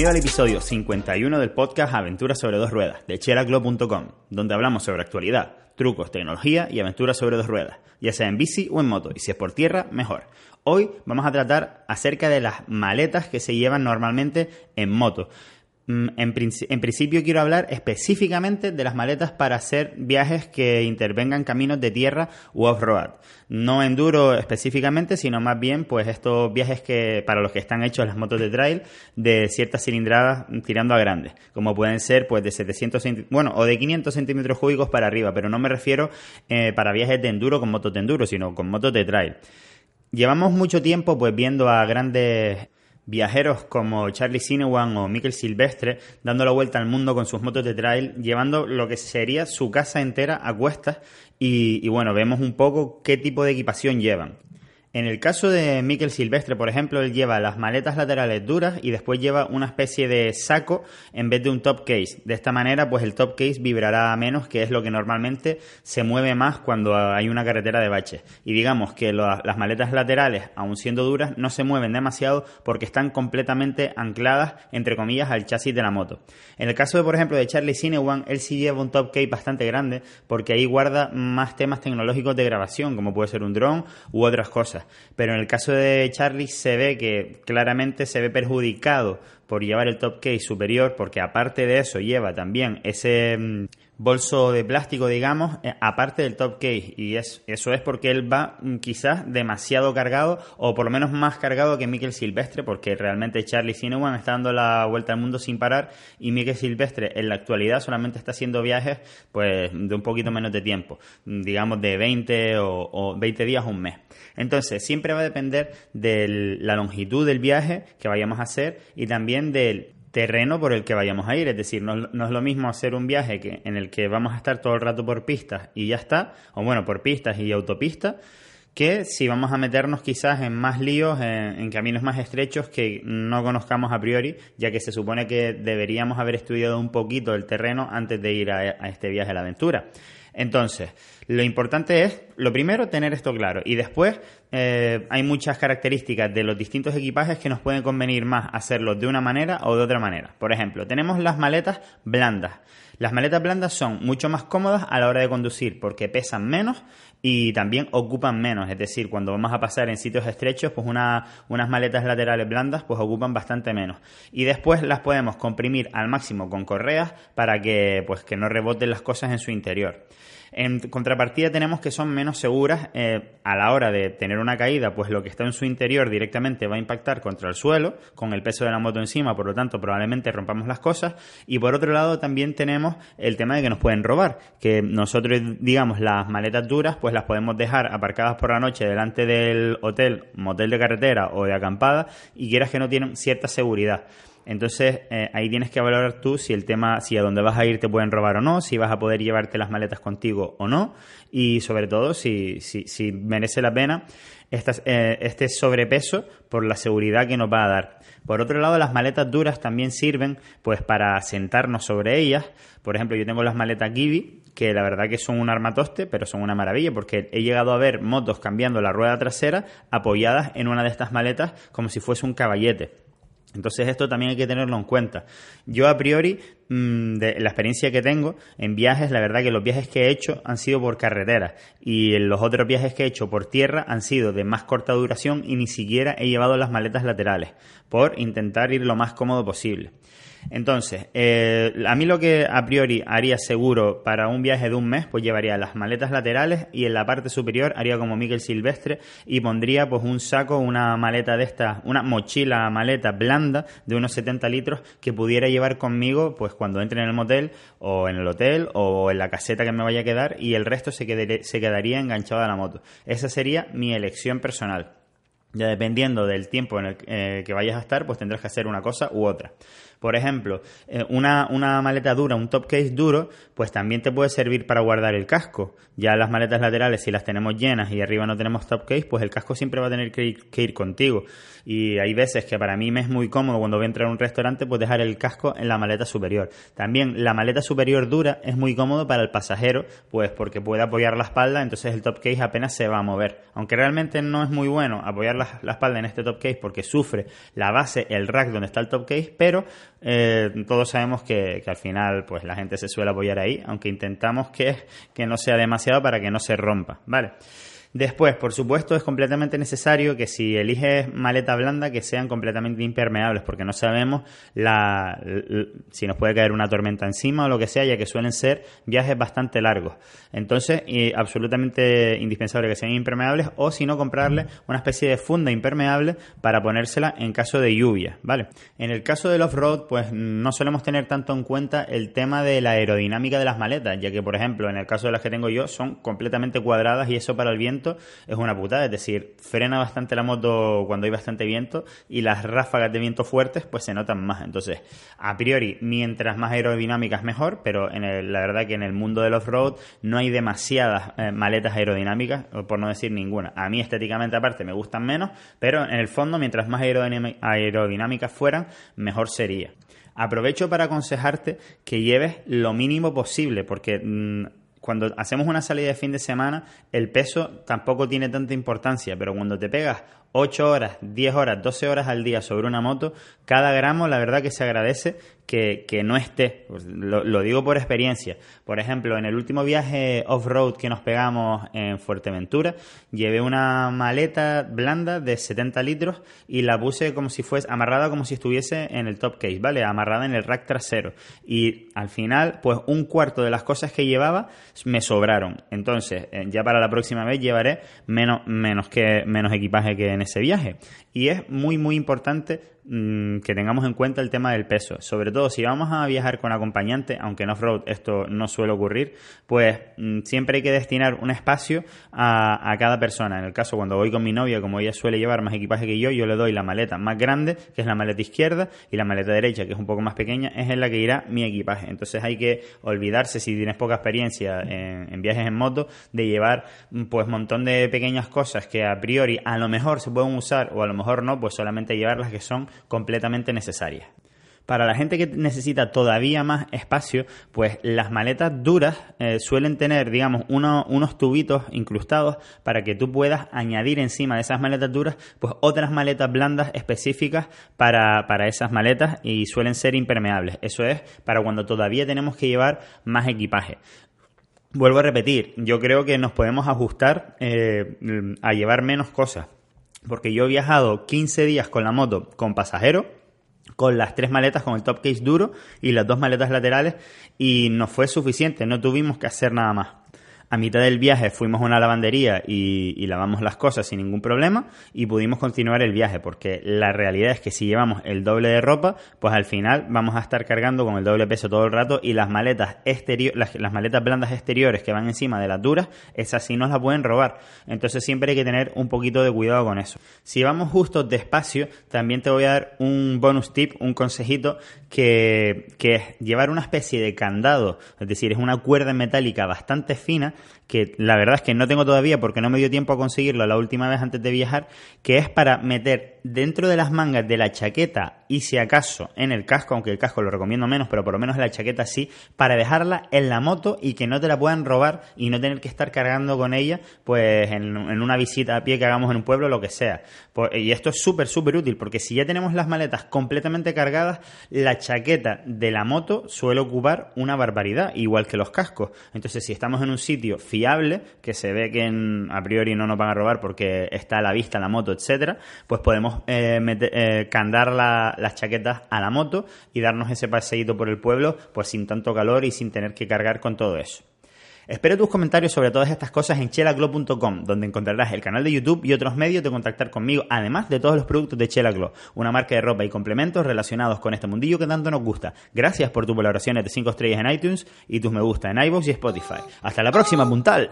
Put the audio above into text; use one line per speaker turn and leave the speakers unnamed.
Bienvenido al episodio 51 del podcast Aventuras sobre dos ruedas de cheraclub.com, donde hablamos sobre actualidad, trucos, tecnología y aventuras sobre dos ruedas, ya sea en bici o en moto, y si es por tierra, mejor. Hoy vamos a tratar acerca de las maletas que se llevan normalmente en moto. Mm, en, principio quiero hablar específicamente de las maletas para hacer viajes que intervengan caminos de tierra u off-road. No enduro específicamente, sino más bien pues estos viajes que para los que están hechos las motos de trail de ciertas cilindradas tirando a grandes, como pueden ser pues de 700 bueno o de 500 centímetros cúbicos para arriba, pero no me refiero eh, para viajes de enduro con motos de enduro, sino con motos de trail. Llevamos mucho tiempo pues viendo a grandes viajeros como Charlie Sinewan o Mikel Silvestre dando la vuelta al mundo con sus motos de trail, llevando lo que sería su casa entera a cuestas y bueno, vemos un poco qué tipo de equipación llevan. En el caso de Miquel Silvestre, por ejemplo, él lleva las maletas laterales duras y después lleva una especie de saco en vez de un top case. De esta manera, pues el top case vibrará menos, que es lo que normalmente se mueve más cuando hay una carretera de baches. Y digamos que las maletas laterales, aun siendo duras, no se mueven demasiado porque están completamente ancladas, entre comillas, al chasis de la moto. En el caso de, por ejemplo, de Charlie Cinewan, él sí lleva un top case bastante grande porque ahí guarda más temas tecnológicos de grabación, como puede ser un dron u otras cosas. Pero en el caso de Charlie se ve que claramente se ve perjudicado por llevar el top case superior, porque aparte de eso lleva también ese mm, bolso de plástico, digamos, eh, aparte del top case. Y es, eso es porque él va mm, quizás demasiado cargado, o por lo menos más cargado que Mikel Silvestre, porque realmente Charlie Cinewan está dando la vuelta al mundo sin parar, y Mikel Silvestre en la actualidad solamente está haciendo viajes pues de un poquito menos de tiempo, mm, digamos de 20 o, o 20 días o un mes. Entonces, siempre va a depender de la longitud del viaje que vayamos a hacer y también del terreno por el que vayamos a ir. Es decir, no, es lo mismo hacer un viaje que, en el que vamos a estar todo el rato por pistas y ya está, o bueno, por pistas y autopistas, que si vamos a meternos quizás en más líos, en, caminos más estrechos que no conozcamos a priori, ya que se supone que deberíamos haber estudiado un poquito el terreno antes de ir a, a este viaje a la aventura. Entonces, lo importante es, lo primero, tener esto claro. Y después, eh, hay muchas características de los distintos equipajes que nos pueden convenir más hacerlo de una manera o de otra manera. Por ejemplo, tenemos las maletas blandas. Las maletas blandas son mucho más cómodas a la hora de conducir porque pesan menos y también ocupan menos. Es decir, cuando vamos a pasar en sitios estrechos, pues unas maletas laterales blandas pues ocupan bastante menos. Y después las podemos comprimir al máximo con correas para que, pues, que no reboten las cosas en su interior. En contrapartida tenemos que son menos seguras eh, a la hora de tener una caída, pues lo que está en su interior directamente va a impactar contra el suelo con el peso de la moto encima, por lo tanto probablemente rompamos las cosas. Y por otro lado también tenemos el tema de que nos pueden robar, que nosotros digamos las maletas duras pues las podemos dejar aparcadas por la noche delante del hotel, motel de carretera o de acampada y quieras que no tienen cierta seguridad. Entonces eh, ahí tienes que valorar tú si el tema, si a dónde vas a ir te pueden robar o no, si vas a poder llevarte las maletas contigo o no, y sobre todo si, si, merece la pena eh, este sobrepeso por la seguridad que nos va a dar. Por otro lado, las maletas duras también sirven pues para sentarnos sobre ellas. Por ejemplo, yo tengo las maletas Givi, que la verdad que son un armatoste, pero son una maravilla porque he llegado a ver motos cambiando la rueda trasera apoyadas en una de estas maletas como si fuese un caballete. Entonces esto también hay que tenerlo en cuenta. Yo a priori, mm, de la experiencia que tengo en viajes, la verdad que los viajes que he hecho han sido por carretera y los otros viajes que he hecho por tierra han sido de más corta duración y ni siquiera he llevado las maletas laterales por intentar ir lo más cómodo posible. Entonces, eh, a mí lo que a priori haría seguro para un viaje de un mes, pues llevaría las maletas laterales y en la parte superior haría como Miguel Silvestre y pondría pues un saco, una maleta de estas, una mochila maleta blanda de unos 70 litros que pudiera llevar conmigo pues cuando entre en el motel o en el hotel o en la caseta que me vaya a quedar y el resto se, se quedaría enganchado a la moto. Esa sería mi elección personal. Ya dependiendo del tiempo en el eh, que vayas a estar, pues tendrás que hacer una cosa u otra. Por ejemplo, eh, una, una, maleta dura, un top case duro, pues también te puede servir para guardar el casco. Ya las maletas laterales, si las tenemos llenas y arriba no tenemos top case, pues el casco siempre va a tener que ir, contigo. Y hay veces que para mí me es muy cómodo cuando voy a entrar a un restaurante, pues dejar el casco en la maleta superior. También la maleta superior dura es muy cómodo para el pasajero, pues porque puede apoyar la espalda, entonces el top case apenas se va a mover. Aunque realmente no es muy bueno apoyar la, la espalda en este top case porque sufre la base, el rack donde está el top case, pero eh, todos sabemos que, que, al final pues la gente se suele apoyar ahí, aunque intentamos que, que no sea demasiado para que no se rompa, ¿vale? Después, por supuesto, es completamente necesario que si eliges maleta blanda, que sean completamente impermeables, porque no sabemos la, si nos puede caer una tormenta encima o lo que sea, ya que suelen ser viajes bastante largos. Entonces, absolutamente indispensable que sean impermeables o si no, comprarle una especie de funda impermeable para ponérsela en caso de lluvia, ¿vale? En el caso del off-road, pues no solemos tener tanto en cuenta el tema de la aerodinámica de las maletas, ya que, por ejemplo, en el caso de las que tengo yo, son completamente cuadradas y eso para el viento es una putada, es decir, frena bastante la moto cuando hay bastante viento y las ráfagas de viento fuertes pues se notan más. Entonces, a priori, mientras más aerodinámicas mejor, pero en la verdad que en el mundo del off-road no hay demasiadas eh, maletas aerodinámicas, por no decir ninguna. A mí estéticamente aparte me gustan menos, pero en el fondo mientras más aerodinámicas fueran, mejor sería. Aprovecho para aconsejarte que lleves lo mínimo posible, porque mm, cuando hacemos una salida de fin de semana, el peso tampoco tiene tanta importancia, pero cuando te pegas 8 horas, 10 horas, 12 horas al día sobre una moto, cada gramo la verdad que se agradece que, no esté. Pues lo, digo por experiencia. Por ejemplo, en el último viaje off-road que nos pegamos en Fuerteventura, llevé una maleta blanda de 70 litros y la puse como si fuese amarrada como si estuviese en el top case, ¿vale? Amarrada en el rack trasero. Y al final, pues un cuarto de las cosas que llevaba me sobraron. Entonces, eh, ya para la próxima vez llevaré menos, menos, que, menos equipaje que en ese viaje. Y es muy, muy importante que tengamos en cuenta el tema del peso. Sobre todo si vamos a viajar con acompañante, aunque en off-road esto no suele ocurrir, pues mm, siempre hay que destinar un espacio a, cada persona. En el caso cuando voy con mi novia, como ella suele llevar más equipaje que yo, yo le doy la maleta más grande, que es la maleta izquierda, y la maleta derecha, que es un poco más pequeña, es en la que irá mi equipaje. Entonces hay que olvidarse, si tienes poca experiencia en, en viajes en moto, de llevar mm, pues un montón de pequeñas cosas que a priori a lo mejor se pueden usar o a lo mejor no, pues solamente llevarlas que son completamente necesarias. Para la gente que necesita todavía más espacio, pues las maletas duras eh, suelen tener, digamos, unos tubitos incrustados para que tú puedas añadir encima de esas maletas duras, pues otras maletas blandas específicas para, para esas maletas y suelen ser impermeables. Eso es para cuando todavía tenemos que llevar más equipaje. Vuelvo a repetir, yo creo que nos podemos ajustar eh, a llevar menos cosas porque yo he viajado 15 días con la moto con pasajero, con las tres maletas, con el top case duro y las dos maletas laterales y nos fue suficiente, no tuvimos que hacer nada más a mitad del viaje fuimos a una lavandería y, lavamos las cosas sin ningún problema y pudimos continuar el viaje porque la realidad es que si llevamos el doble de ropa pues al final vamos a estar cargando con el doble peso todo el rato y las maletas exteriores las, las, maletas blandas exteriores que van encima de las duras esas sí nos las pueden robar. Entonces siempre hay que tener un poquito de cuidado con eso. Si vamos justo despacio también te voy a dar un bonus tip un consejito que, que es llevar una especie de candado es decir es una cuerda metálica bastante fina que la verdad es que no tengo todavía porque no me dio tiempo a conseguirlo la última vez antes de viajar, que es para meter dentro de las mangas de la chaqueta y si acaso en el casco, aunque el casco lo recomiendo menos, pero por lo menos en la chaqueta sí, para dejarla en la moto y que no te la puedan robar y no tener que estar cargando con ella pues en, una visita a pie que hagamos en un pueblo, lo que sea. Y esto es súper, súper útil porque si ya tenemos las maletas completamente cargadas, la chaqueta de la moto suele ocupar una barbaridad, igual que los cascos. Entonces si estamos en un sitio fiable, que se ve que a priori no nos van a robar porque está a la vista la moto, etcétera, pues podemos eh, eh, candar las chaquetas a la moto y darnos ese paseíto por el pueblo, pues sin tanto calor y sin tener que cargar con todo eso. Espero tus comentarios sobre todas estas cosas en chelaglo.com, donde encontrarás el canal de YouTube y otros medios de contactar conmigo, además de todos los productos de Chelaglo, una marca de ropa y complementos relacionados con este mundillo que tanto nos gusta. Gracias por tus valoraciones de 5 estrellas en iTunes y tus me gusta en iVoox y Spotify. Hasta la próxima, puntal.